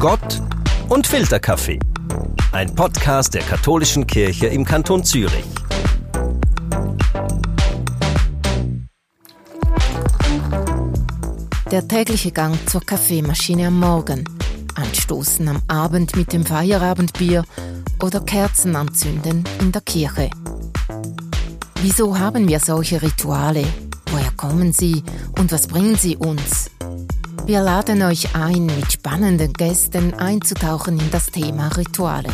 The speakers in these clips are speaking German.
Gott und Filterkaffee. Ein Podcast der katholischen Kirche im Kanton Zürich. Der tägliche Gang zur Kaffeemaschine am Morgen, Anstoßen am Abend mit dem Feierabendbier oder Kerzen anzünden in der Kirche. Wieso haben wir solche Rituale? Woher kommen sie und was bringen sie uns? Wir laden euch ein, mit spannenden Gästen einzutauchen in das Thema Rituale.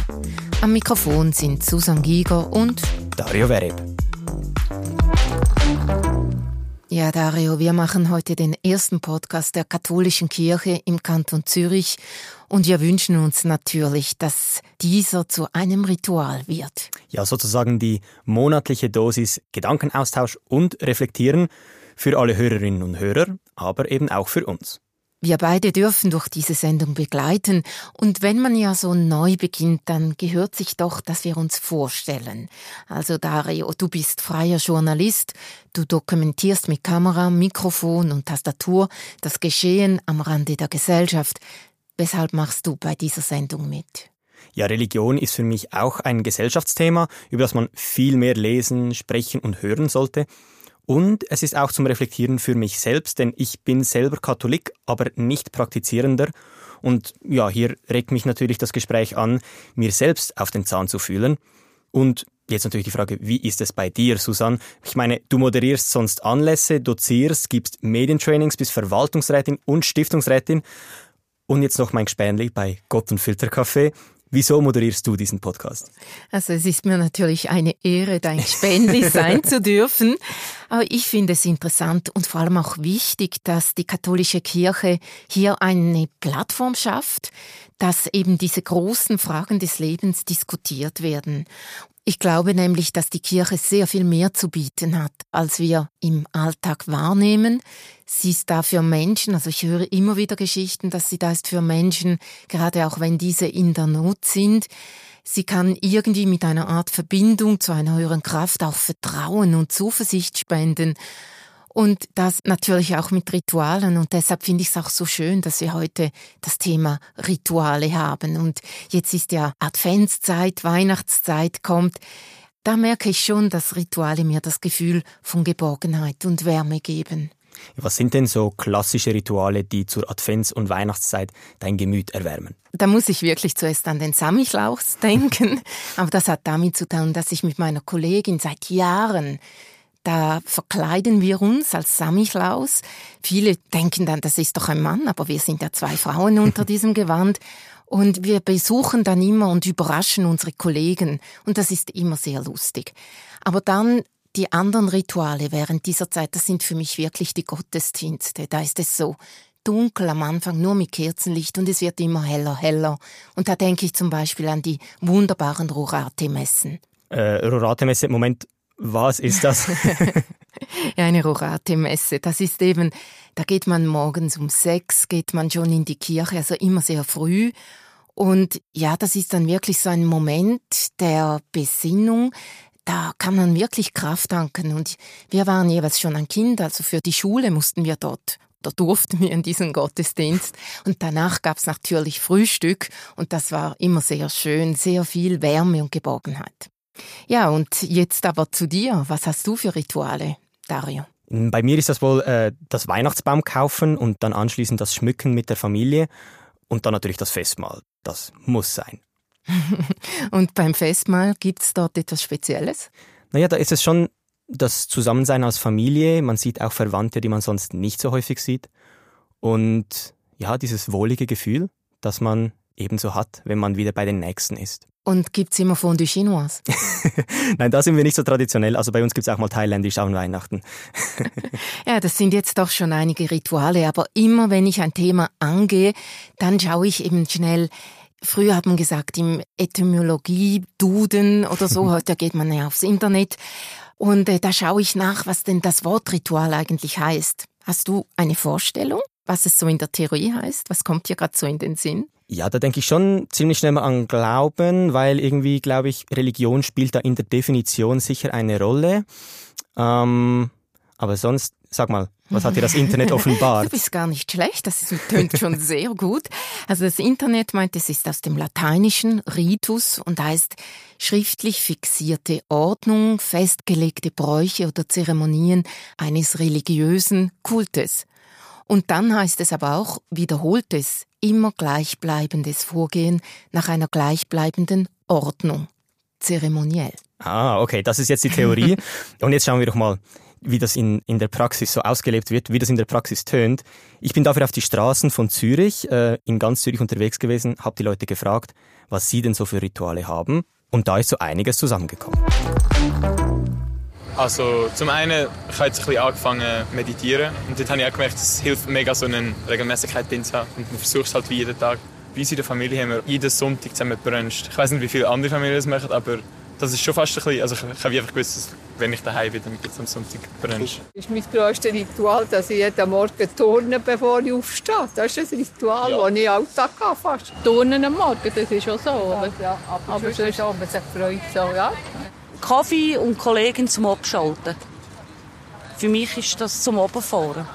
Am Mikrofon sind Susan Giger und Dario Vereb. Ja, Dario, wir machen heute den ersten Podcast der katholischen Kirche im Kanton Zürich und wir wünschen uns natürlich, dass dieser zu einem Ritual wird. Ja, sozusagen die monatliche Dosis Gedankenaustausch und Reflektieren für alle Hörerinnen und Hörer, aber eben auch für uns. Wir beide dürfen durch diese Sendung begleiten und wenn man ja so neu beginnt, dann gehört sich doch, dass wir uns vorstellen. Also Dario, du bist freier Journalist, du dokumentierst mit Kamera, Mikrofon und Tastatur das Geschehen am Rande der Gesellschaft. Weshalb machst du bei dieser Sendung mit? Ja, Religion ist für mich auch ein Gesellschaftsthema, über das man viel mehr lesen, sprechen und hören sollte. Und es ist auch zum Reflektieren für mich selbst, denn ich bin selber Katholik, aber nicht praktizierender. Und ja, hier regt mich natürlich das Gespräch an, mir selbst auf den Zahn zu fühlen. Und jetzt natürlich die Frage, wie ist es bei dir, Susanne? Ich meine, du moderierst sonst Anlässe, dozierst, gibst Medientrainings, bist Verwaltungsrätin und Stiftungsrätin. Und jetzt noch mein Gespänli bei Gott und Filterkaffee. Wieso moderierst du diesen Podcast? Also es ist mir natürlich eine Ehre, dein Spendli sein zu dürfen. Aber ich finde es interessant und vor allem auch wichtig, dass die katholische Kirche hier eine Plattform schafft, dass eben diese großen Fragen des Lebens diskutiert werden. Ich glaube nämlich, dass die Kirche sehr viel mehr zu bieten hat, als wir im Alltag wahrnehmen. Sie ist da für Menschen, also ich höre immer wieder Geschichten, dass sie da ist für Menschen, gerade auch wenn diese in der Not sind. Sie kann irgendwie mit einer Art Verbindung zu einer höheren Kraft auch Vertrauen und Zuversicht spenden. Und das natürlich auch mit Ritualen. Und deshalb finde ich es auch so schön, dass wir heute das Thema Rituale haben. Und jetzt ist ja Adventszeit, Weihnachtszeit kommt. Da merke ich schon, dass Rituale mir das Gefühl von Geborgenheit und Wärme geben. Was sind denn so klassische Rituale, die zur Advents- und Weihnachtszeit dein Gemüt erwärmen? Da muss ich wirklich zuerst an den Samichlaus denken. Aber das hat damit zu tun, dass ich mit meiner Kollegin seit Jahren da verkleiden wir uns als Samichlaus. Viele denken dann, das ist doch ein Mann, aber wir sind ja zwei Frauen unter diesem Gewand. Und wir besuchen dann immer und überraschen unsere Kollegen. Und das ist immer sehr lustig. Aber dann die anderen Rituale während dieser Zeit, das sind für mich wirklich die Gottesdienste. Da ist es so dunkel am Anfang, nur mit Kerzenlicht und es wird immer heller, heller. Und da denke ich zum Beispiel an die wunderbaren Rorate-Messen. Äh, Rorate-Messe, Moment, was ist das? ja, eine Rorate-Messe. Das ist eben, da geht man morgens um sechs, geht man schon in die Kirche, also immer sehr früh. Und ja, das ist dann wirklich so ein Moment der Besinnung. Da kann man wirklich Kraft tanken. Und wir waren jeweils schon ein Kind, also für die Schule mussten wir dort da durften wir in diesen Gottesdienst. Und danach gab es natürlich Frühstück und das war immer sehr schön, sehr viel Wärme und Geborgenheit. Ja, und jetzt aber zu dir. Was hast du für Rituale, Dario? Bei mir ist das wohl äh, das Weihnachtsbaum kaufen und dann anschließend das Schmücken mit der Familie und dann natürlich das Festmahl. Das muss sein. und beim Festmahl gibt es dort etwas Spezielles? Naja, da ist es schon das Zusammensein als Familie. Man sieht auch Verwandte, die man sonst nicht so häufig sieht. Und ja, dieses wohlige Gefühl, das man ebenso hat, wenn man wieder bei den Nächsten ist. Und gibt's immer Fondue Chinoise? Nein, da sind wir nicht so traditionell. Also bei uns gibt's auch mal thailändisch an Weihnachten. ja, das sind jetzt doch schon einige Rituale. Aber immer wenn ich ein Thema angehe, dann schaue ich eben schnell, Früher hat man gesagt, im Etymologie-Duden oder so, heute geht man ja aufs Internet. Und äh, da schaue ich nach, was denn das Wort Ritual eigentlich heißt. Hast du eine Vorstellung, was es so in der Theorie heißt? Was kommt dir gerade so in den Sinn? Ja, da denke ich schon ziemlich schnell mal an Glauben, weil irgendwie, glaube ich, Religion spielt da in der Definition sicher eine Rolle. Ähm, aber sonst, sag mal, Was hat dir das Internet offenbart? Du bist gar nicht schlecht, das tönt schon sehr gut. Also das Internet meint, es ist aus dem Lateinischen Ritus und heißt schriftlich fixierte Ordnung, festgelegte Bräuche oder Zeremonien eines religiösen Kultes. Und dann heißt es aber auch wiederholtes, immer gleichbleibendes Vorgehen nach einer gleichbleibenden Ordnung, zeremoniell. Ah, okay, das ist jetzt die Theorie. Und jetzt schauen wir doch mal, wie das in, in der Praxis so ausgelebt wird, wie das in der Praxis tönt. Ich bin dafür auf die Straßen von Zürich, äh, in ganz Zürich unterwegs gewesen, habe die Leute gefragt, was sie denn so für Rituale haben. Und da ist so einiges zusammengekommen. Also zum einen, ich habe jetzt ein bisschen angefangen zu meditieren und dort habe ich auch gemerkt, es hilft mega, so eine Regelmäßigkeit drin zu haben und man versucht es halt wie jeden Tag. Bei uns in der Familie haben wir jeden Sonntag zusammen gebruncht. Ich weiß nicht, wie viele andere Familien das machen, aber das ist schon fast ein bisschen, also ich, ich habe einfach gewusst, dass, wenn ich daheim bin, dann gibt es am Sonntag Brunch. Das ist mein grösstes Ritual, dass ich jeden Morgen turne, bevor ich aufstehe. Das ist ein Ritual, ja. das ich Alltag habe fast. Turnen am Morgen, das ist auch so, oder? Ja, aber, aber sonst ist auch, man sich freut, so, ja. Kaffee und Kollegen zum Abschalten. Für mich ist das zum Oberfahren.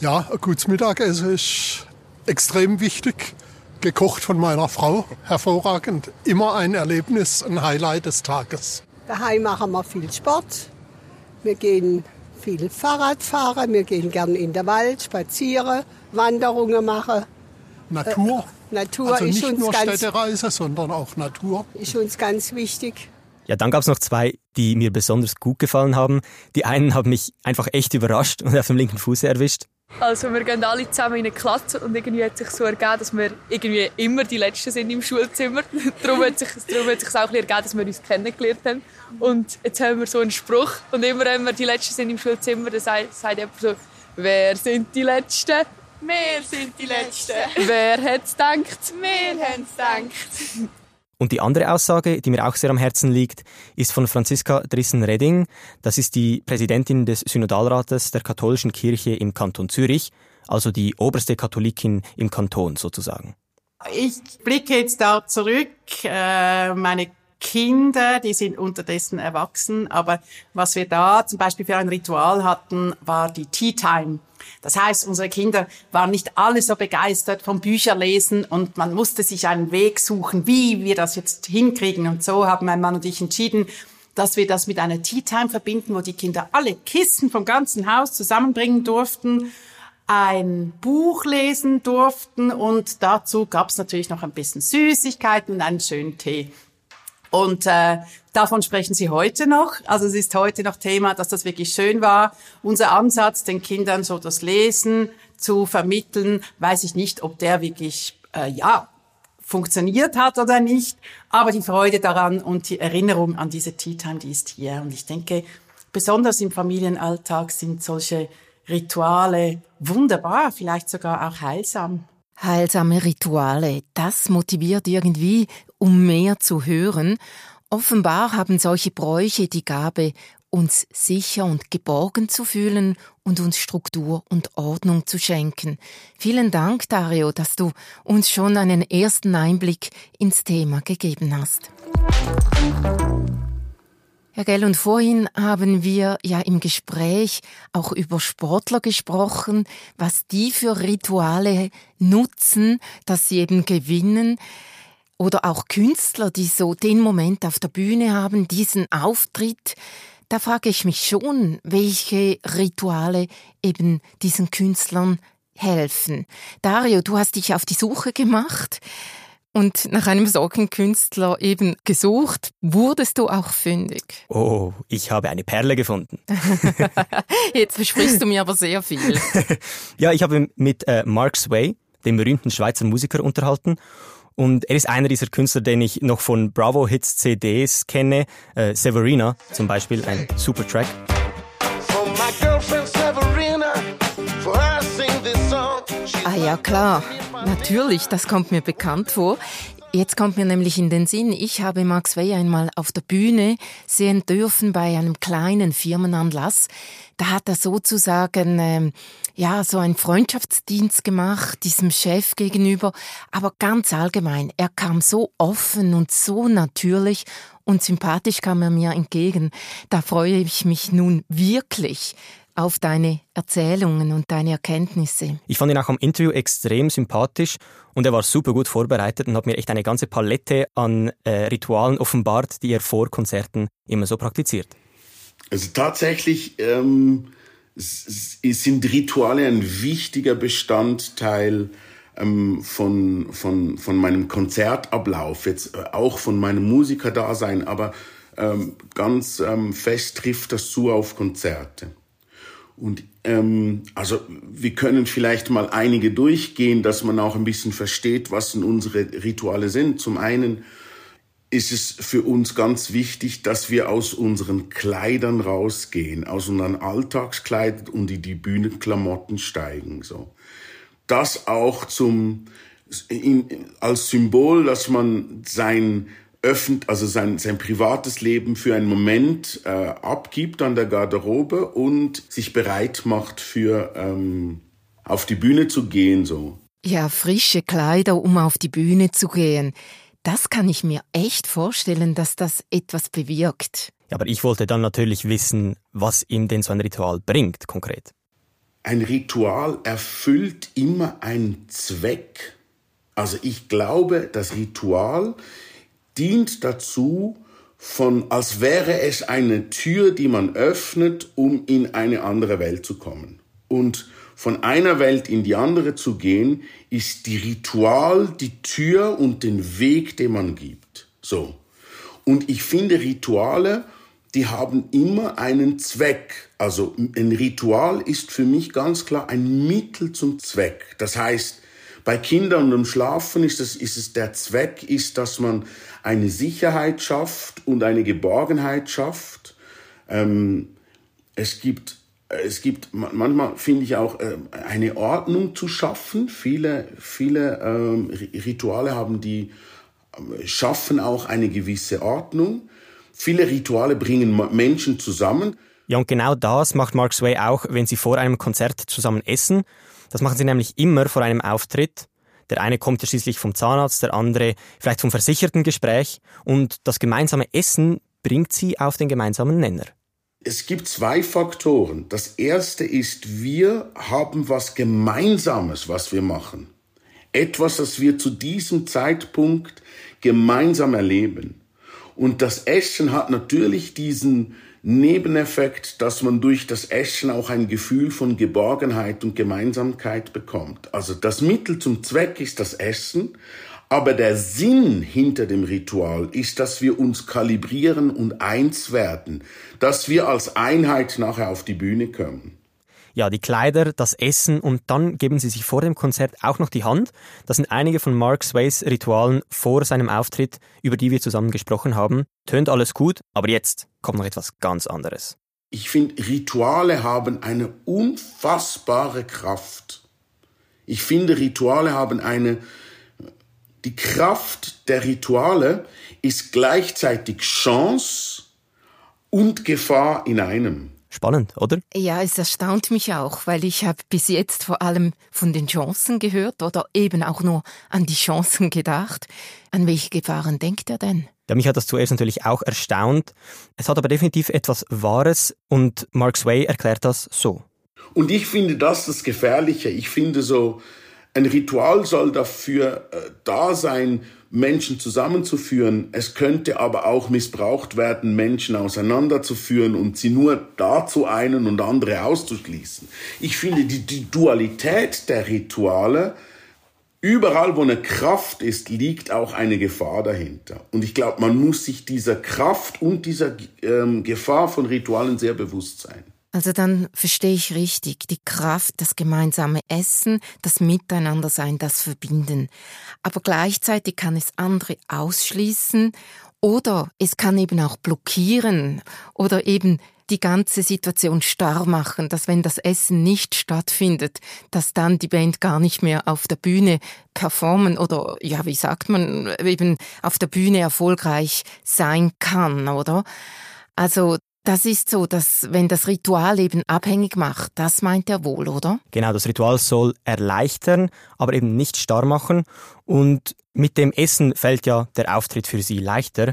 Ja, ein gutes Mittagessen ist extrem wichtig gekocht von meiner Frau. Hervorragend. Immer ein Erlebnis, ein Highlight des Tages. Daheim machen wir viel Sport. Wir gehen viel Fahrrad fahren. Wir gehen gerne in den Wald spazieren, Wanderungen machen. Natur. Äh, Natur also ist nicht uns nur ganz, Städtereise, sondern auch Natur. Ist uns ganz wichtig. Ja, dann gab es noch zwei, die mir besonders gut gefallen haben. Die einen haben mich einfach echt überrascht und auf dem linken Fuße erwischt. Also wir gehen alle zusammen in eine Klasse und irgendwie hat sich so ergeben, dass wir irgendwie immer die Letzten sind im Schulzimmer. darum hat sich darum hat sich auch ein bisschen ergeben, dass wir uns kennengelernt haben. Und jetzt haben wir so einen Spruch und immer wenn wir die Letzten sind im Schulzimmer, dann sagt, sagt jemand so, wer sind die Letzten? Wir sind die Letzten. Wer hat es gedacht? Wir haben es gedacht. Und die andere Aussage, die mir auch sehr am Herzen liegt, ist von Franziska Drissen-Redding. Das ist die Präsidentin des Synodalrates der katholischen Kirche im Kanton Zürich, also die oberste Katholikin im Kanton sozusagen. Ich blicke jetzt da zurück. Äh, meine Kinder, die sind unterdessen erwachsen, aber was wir da zum Beispiel für ein Ritual hatten, war die Tea Time. Das heißt, unsere Kinder waren nicht alle so begeistert vom Bücherlesen und man musste sich einen Weg suchen, wie wir das jetzt hinkriegen. Und so haben mein Mann und ich entschieden, dass wir das mit einer Tea Time verbinden, wo die Kinder alle Kissen vom ganzen Haus zusammenbringen durften, ein Buch lesen durften und dazu gab es natürlich noch ein bisschen Süßigkeiten und einen schönen Tee. Und äh, davon sprechen Sie heute noch. Also es ist heute noch Thema, dass das wirklich schön war. Unser Ansatz, den Kindern so das Lesen zu vermitteln, weiß ich nicht, ob der wirklich äh, ja funktioniert hat oder nicht. Aber die Freude daran und die Erinnerung an diese Tea Time, die ist hier. Und ich denke, besonders im Familienalltag sind solche Rituale wunderbar, vielleicht sogar auch heilsam. Heilsame Rituale, das motiviert irgendwie, um mehr zu hören. Offenbar haben solche Bräuche die Gabe, uns sicher und geborgen zu fühlen und uns Struktur und Ordnung zu schenken. Vielen Dank, Dario, dass du uns schon einen ersten Einblick ins Thema gegeben hast. Ja, gell, und vorhin haben wir ja im Gespräch auch über Sportler gesprochen, was die für Rituale nutzen, dass sie eben gewinnen. Oder auch Künstler, die so den Moment auf der Bühne haben, diesen Auftritt. Da frage ich mich schon, welche Rituale eben diesen Künstlern helfen. Dario, du hast dich auf die Suche gemacht und nach einem solchen Künstler eben gesucht. Wurdest du auch fündig? Oh, ich habe eine Perle gefunden. Jetzt versprichst du mir aber sehr viel. ja, ich habe mit äh, Mark Sway, dem berühmten Schweizer Musiker, unterhalten. Und er ist einer dieser Künstler, den ich noch von Bravo Hits CDs kenne. Äh, Severina zum Beispiel, ein super Track. Ah ja, klar. Natürlich, das kommt mir bekannt vor. Jetzt kommt mir nämlich in den Sinn, ich habe Max Wey einmal auf der Bühne sehen dürfen bei einem kleinen Firmenanlass. Da hat er sozusagen ähm, ja so einen Freundschaftsdienst gemacht diesem Chef gegenüber, aber ganz allgemein. Er kam so offen und so natürlich und sympathisch kam er mir entgegen. Da freue ich mich nun wirklich auf deine Erzählungen und deine Erkenntnisse. Ich fand ihn auch am Interview extrem sympathisch und er war super gut vorbereitet und hat mir echt eine ganze Palette an äh, Ritualen offenbart, die er vor Konzerten immer so praktiziert. Also tatsächlich ähm, sind Rituale ein wichtiger Bestandteil ähm, von, von, von meinem Konzertablauf, jetzt äh, auch von meinem Musikerdasein, aber ähm, ganz ähm, fest trifft das zu auf Konzerte. Und ähm, also wir können vielleicht mal einige durchgehen, dass man auch ein bisschen versteht, was denn unsere Rituale sind. Zum einen ist es für uns ganz wichtig, dass wir aus unseren Kleidern rausgehen, aus unseren Alltagskleidern und in die Bühnenklamotten steigen. So, das auch zum in, als Symbol, dass man sein öffnet, also sein, sein privates Leben für einen Moment äh, abgibt an der Garderobe und sich bereit macht für ähm, auf die Bühne zu gehen so. Ja, frische Kleider, um auf die Bühne zu gehen. Das kann ich mir echt vorstellen, dass das etwas bewirkt. Ja, aber ich wollte dann natürlich wissen, was ihm denn so ein Ritual bringt, konkret. Ein Ritual erfüllt immer einen Zweck. Also ich glaube, das Ritual dient dazu, von, als wäre es eine Tür, die man öffnet, um in eine andere Welt zu kommen. Und von einer Welt in die andere zu gehen, ist die Ritual die Tür und den Weg, den man gibt. So. Und ich finde Rituale, die haben immer einen Zweck. Also ein Ritual ist für mich ganz klar ein Mittel zum Zweck. Das heißt, bei Kindern und im Schlafen ist es, ist es der Zweck, ist, dass man eine Sicherheit schafft und eine Geborgenheit schafft. Ähm, es gibt es gibt manchmal finde ich auch äh, eine Ordnung zu schaffen. Viele viele ähm, Rituale haben die äh, schaffen auch eine gewisse Ordnung. Viele Rituale bringen Menschen zusammen. Ja, und genau das macht Mark Sway auch, wenn sie vor einem Konzert zusammen essen. Das machen sie nämlich immer vor einem Auftritt. Der eine kommt ja schließlich vom Zahnarzt, der andere vielleicht vom Versichertengespräch und das gemeinsame Essen bringt sie auf den gemeinsamen Nenner. Es gibt zwei Faktoren. Das erste ist, wir haben was Gemeinsames, was wir machen. Etwas, das wir zu diesem Zeitpunkt gemeinsam erleben. Und das Essen hat natürlich diesen Nebeneffekt, dass man durch das Essen auch ein Gefühl von Geborgenheit und Gemeinsamkeit bekommt. Also das Mittel zum Zweck ist das Essen, aber der Sinn hinter dem Ritual ist, dass wir uns kalibrieren und eins werden, dass wir als Einheit nachher auf die Bühne kommen ja, die Kleider, das Essen und dann geben sie sich vor dem Konzert auch noch die Hand. Das sind einige von Mark Sways Ritualen vor seinem Auftritt, über die wir zusammen gesprochen haben. Tönt alles gut, aber jetzt kommt noch etwas ganz anderes. Ich finde, Rituale haben eine unfassbare Kraft. Ich finde, Rituale haben eine, die Kraft der Rituale ist gleichzeitig Chance und Gefahr in einem. Spannend, oder? Ja, es erstaunt mich auch, weil ich habe bis jetzt vor allem von den Chancen gehört oder eben auch nur an die Chancen gedacht. An welche Gefahren denkt er denn? Ja, mich hat das zuerst natürlich auch erstaunt. Es hat aber definitiv etwas Wahres und Mark Sway erklärt das so. Und ich finde das das Gefährliche. Ich finde so, ein Ritual soll dafür äh, da sein, Menschen zusammenzuführen. Es könnte aber auch missbraucht werden, Menschen auseinanderzuführen und sie nur dazu einen und andere auszuschließen. Ich finde die, die Dualität der Rituale, überall wo eine Kraft ist, liegt auch eine Gefahr dahinter. Und ich glaube, man muss sich dieser Kraft und dieser ähm, Gefahr von Ritualen sehr bewusst sein. Also dann verstehe ich richtig, die Kraft, das gemeinsame Essen, das Miteinandersein, das Verbinden. Aber gleichzeitig kann es andere ausschließen oder es kann eben auch blockieren oder eben die ganze Situation starr machen, dass wenn das Essen nicht stattfindet, dass dann die Band gar nicht mehr auf der Bühne performen oder, ja, wie sagt man, eben auf der Bühne erfolgreich sein kann, oder? Also Das ist so, dass wenn das Ritual eben abhängig macht, das meint er wohl, oder? Genau, das Ritual soll erleichtern, aber eben nicht starr machen. Und mit dem Essen fällt ja der Auftritt für sie leichter.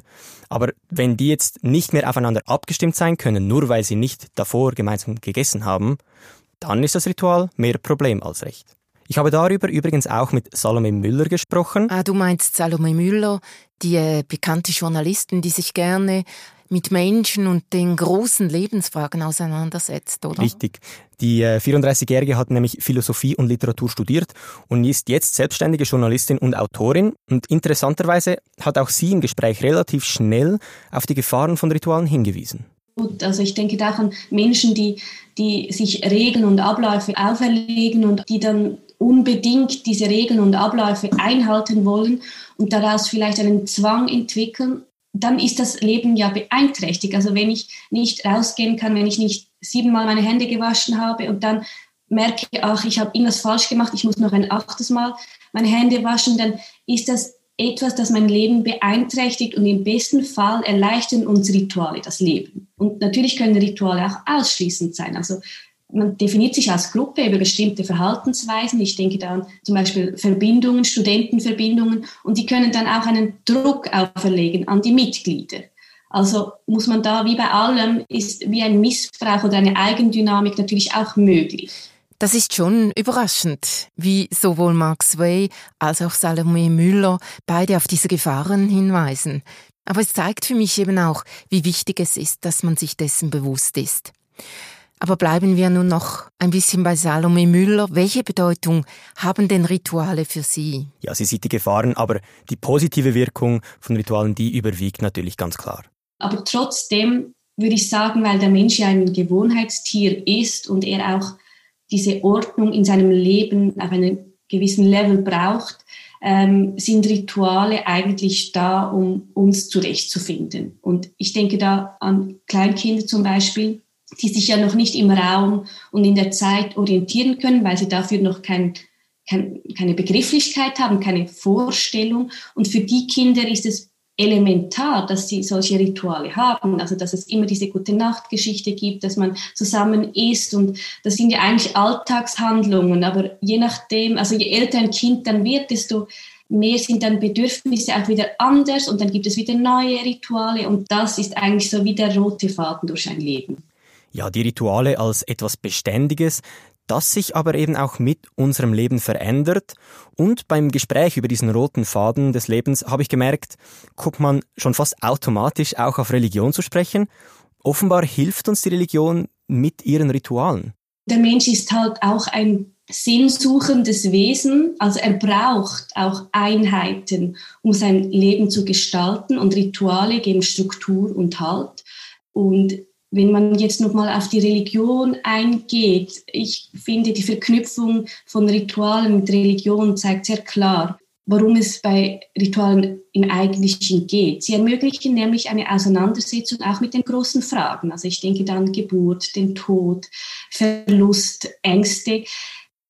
Aber wenn die jetzt nicht mehr aufeinander abgestimmt sein können, nur weil sie nicht davor gemeinsam gegessen haben, dann ist das Ritual mehr Problem als Recht. Ich habe darüber übrigens auch mit Salome Müller gesprochen. Ah, du meinst Salome Müller, die äh, bekannte Journalistin, die sich gerne mit Menschen und den großen Lebensfragen auseinandersetzt, oder? Richtig. Die 34-Jährige äh, hat nämlich Philosophie und Literatur studiert und ist jetzt selbstständige Journalistin und Autorin. Und interessanterweise hat auch sie im Gespräch relativ schnell auf die Gefahren von Ritualen hingewiesen. Also ich denke da an Menschen, die, die sich Regeln und Abläufe auferlegen und die dann unbedingt diese Regeln und Abläufe einhalten wollen und daraus vielleicht einen Zwang entwickeln dann ist das Leben ja beeinträchtigt. Also wenn ich nicht rausgehen kann, wenn ich nicht siebenmal meine Hände gewaschen habe und dann merke, ach, ich habe irgendwas falsch gemacht, ich muss noch ein achtes Mal meine Hände waschen, dann ist das etwas, das mein Leben beeinträchtigt und im besten Fall erleichtern uns Rituale das Leben. Und natürlich können Rituale auch ausschließend sein. Also man definiert sich als Gruppe über bestimmte Verhaltensweisen. Ich denke da an zum Beispiel Verbindungen, Studentenverbindungen und die können dann auch einen Druck auferlegen an die Mitglieder. Also muss man da wie bei allem ist wie ein Missbrauch oder eine Eigendynamik natürlich auch möglich. Das ist schon überraschend, wie sowohl Max Way als auch Salome Müller beide auf diese Gefahren hinweisen. Aber es zeigt für mich eben auch, wie wichtig es ist, dass man sich dessen bewusst ist. Aber bleiben wir nun noch ein bisschen bei Salome Müller. Welche Bedeutung haben denn Rituale für Sie? Ja, sie sieht die Gefahren, aber die positive Wirkung von Ritualen, die überwiegt natürlich ganz klar. Aber trotzdem würde ich sagen, weil der Mensch ja ein Gewohnheitstier ist und er auch diese Ordnung in seinem Leben auf einem gewissen Level braucht, ähm, sind Rituale eigentlich da, um uns zurechtzufinden. Und ich denke da an Kleinkinder zum Beispiel, die sich ja noch nicht im Raum und in der Zeit orientieren können, weil sie dafür noch kein, kein, keine Begrifflichkeit haben, keine Vorstellung. Und für die Kinder ist es elementar, dass sie solche Rituale haben, also dass es immer diese gute Nachtgeschichte gibt, dass man zusammen isst. Und das sind ja eigentlich Alltagshandlungen, aber je nachdem, also je älter ein Kind dann wird, desto mehr sind dann Bedürfnisse auch wieder anders. Und dann gibt es wieder neue Rituale. Und das ist eigentlich so wie der rote Faden durch ein Leben ja, die Rituale als etwas Beständiges, das sich aber eben auch mit unserem Leben verändert. Und beim Gespräch über diesen roten Faden des Lebens habe ich gemerkt, guckt man schon fast automatisch auch auf Religion zu sprechen. Offenbar hilft uns die Religion mit ihren Ritualen. Der Mensch ist halt auch ein sinnsuchendes Wesen, also er braucht auch Einheiten, um sein Leben zu gestalten und Rituale geben Struktur und Halt. Und wenn man jetzt nochmal auf die Religion eingeht, ich finde, die Verknüpfung von Ritualen mit Religion zeigt sehr klar, worum es bei Ritualen im Eigentlichen geht. Sie ermöglichen nämlich eine Auseinandersetzung auch mit den großen Fragen. Also ich denke dann Geburt, den Tod, Verlust, Ängste,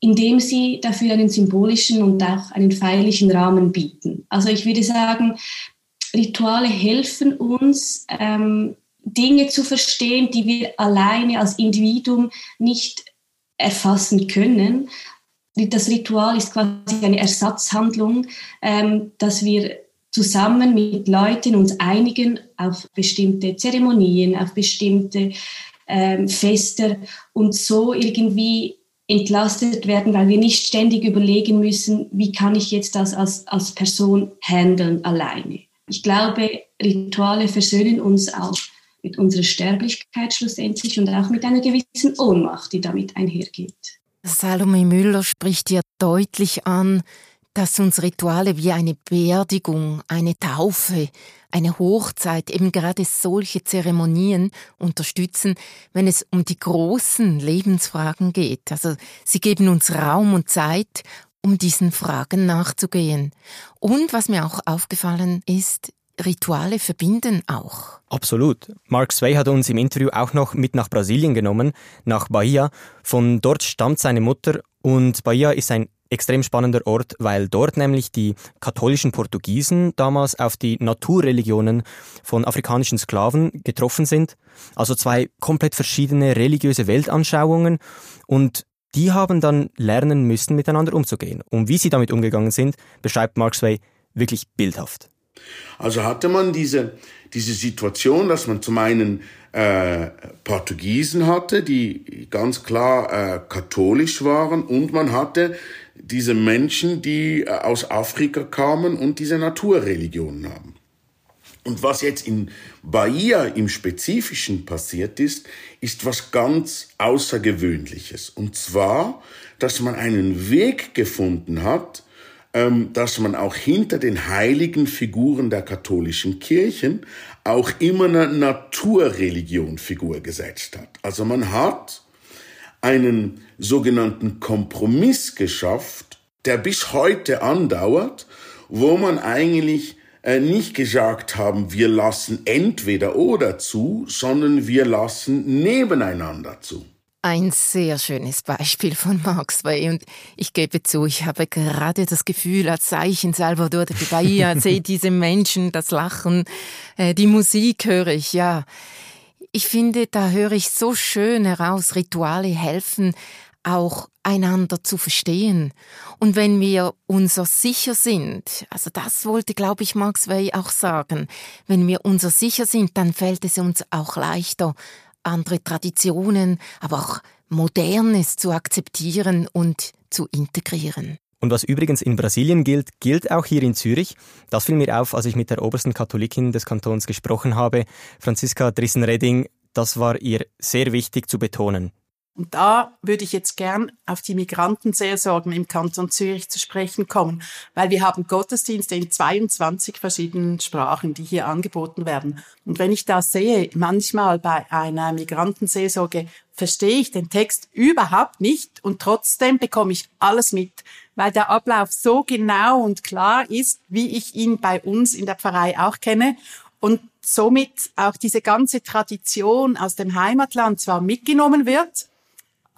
indem sie dafür einen symbolischen und auch einen feierlichen Rahmen bieten. Also ich würde sagen, Rituale helfen uns, ähm, Dinge zu verstehen, die wir alleine als Individuum nicht erfassen können. Das Ritual ist quasi eine Ersatzhandlung, ähm, dass wir zusammen mit Leuten uns einigen auf bestimmte Zeremonien, auf bestimmte ähm, Feste und so irgendwie entlastet werden, weil wir nicht ständig überlegen müssen, wie kann ich jetzt das als, als Person handeln alleine. Ich glaube, Rituale versöhnen uns auch mit unserer Sterblichkeit schlussendlich und auch mit einer gewissen Ohnmacht, die damit einhergeht. Salome Müller spricht hier deutlich an, dass uns Rituale wie eine Beerdigung, eine Taufe, eine Hochzeit, eben gerade solche Zeremonien unterstützen, wenn es um die großen Lebensfragen geht. Also sie geben uns Raum und Zeit, um diesen Fragen nachzugehen. Und was mir auch aufgefallen ist, Rituale verbinden auch. Absolut. Mark Sway hat uns im Interview auch noch mit nach Brasilien genommen, nach Bahia. Von dort stammt seine Mutter und Bahia ist ein extrem spannender Ort, weil dort nämlich die katholischen Portugiesen damals auf die Naturreligionen von afrikanischen Sklaven getroffen sind. Also zwei komplett verschiedene religiöse Weltanschauungen und die haben dann lernen müssen, miteinander umzugehen. Und wie sie damit umgegangen sind, beschreibt Mark Sway wirklich bildhaft. Also hatte man diese, diese Situation, dass man zum einen äh, Portugiesen hatte, die ganz klar äh, katholisch waren, und man hatte diese Menschen, die äh, aus Afrika kamen und diese Naturreligionen haben. Und was jetzt in Bahia im Spezifischen passiert ist, ist was ganz Außergewöhnliches. Und zwar, dass man einen Weg gefunden hat, dass man auch hinter den heiligen Figuren der katholischen Kirchen auch immer eine Naturreligionfigur gesetzt hat. Also man hat einen sogenannten Kompromiss geschafft, der bis heute andauert, wo man eigentlich äh, nicht gesagt haben, wir lassen entweder oder zu, sondern wir lassen nebeneinander zu. Ein sehr schönes Beispiel von Max Way. Und ich gebe zu, ich habe gerade das Gefühl, als sei ich in Salvador de Bahia, sehe diese Menschen, das Lachen, äh, die Musik höre ich, ja. Ich finde, da höre ich so schön heraus, Rituale helfen, auch einander zu verstehen. Und wenn wir unser sicher sind, also das wollte, glaube ich, Max Way auch sagen, wenn wir unser sicher sind, dann fällt es uns auch leichter, andere Traditionen, aber auch Modernes zu akzeptieren und zu integrieren. Und was übrigens in Brasilien gilt, gilt auch hier in Zürich. Das fiel mir auf, als ich mit der obersten Katholikin des Kantons gesprochen habe, Franziska Drissen-Redding. Das war ihr sehr wichtig zu betonen. Und da würde ich jetzt gern auf die Migrantenseelsorgen im Kanton Zürich zu sprechen kommen, weil wir haben Gottesdienste in 22 verschiedenen Sprachen, die hier angeboten werden. Und wenn ich das sehe, manchmal bei einer Migrantenseelsorge verstehe ich den Text überhaupt nicht und trotzdem bekomme ich alles mit, weil der Ablauf so genau und klar ist, wie ich ihn bei uns in der Pfarrei auch kenne und somit auch diese ganze Tradition aus dem Heimatland zwar mitgenommen wird,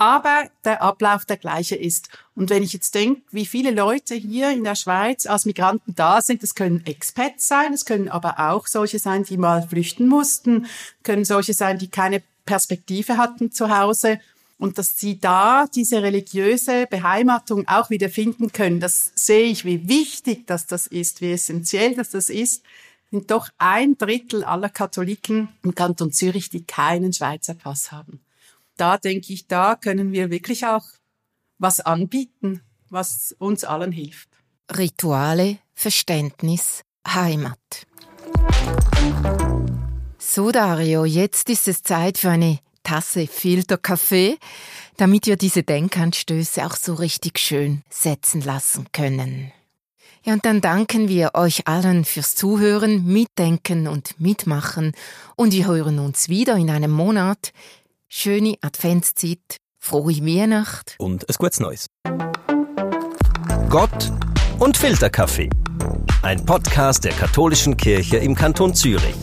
aber der Ablauf der gleiche ist. Und wenn ich jetzt denke, wie viele Leute hier in der Schweiz als Migranten da sind, das können Expats sein, es können aber auch solche sein, die mal flüchten mussten, können solche sein, die keine Perspektive hatten zu Hause und dass sie da diese religiöse Beheimatung auch wieder finden können. Das sehe ich, wie wichtig dass das ist, wie essentiell dass das ist sind doch ein Drittel aller Katholiken im Kanton Zürich, die keinen Schweizer Pass haben da denke ich, da können wir wirklich auch was anbieten, was uns allen hilft. Rituale, Verständnis, Heimat. So, Dario, jetzt ist es Zeit für eine Tasse Filterkaffee, damit wir diese Denkanstöße auch so richtig schön setzen lassen können. Ja, und dann danken wir euch allen fürs Zuhören, Mitdenken und Mitmachen und wir hören uns wieder in einem Monat schöne Adventszeit, frohe Weihnacht und ein gutes Neues. Gott und Filterkaffee. Ein Podcast der katholischen Kirche im Kanton Zürich.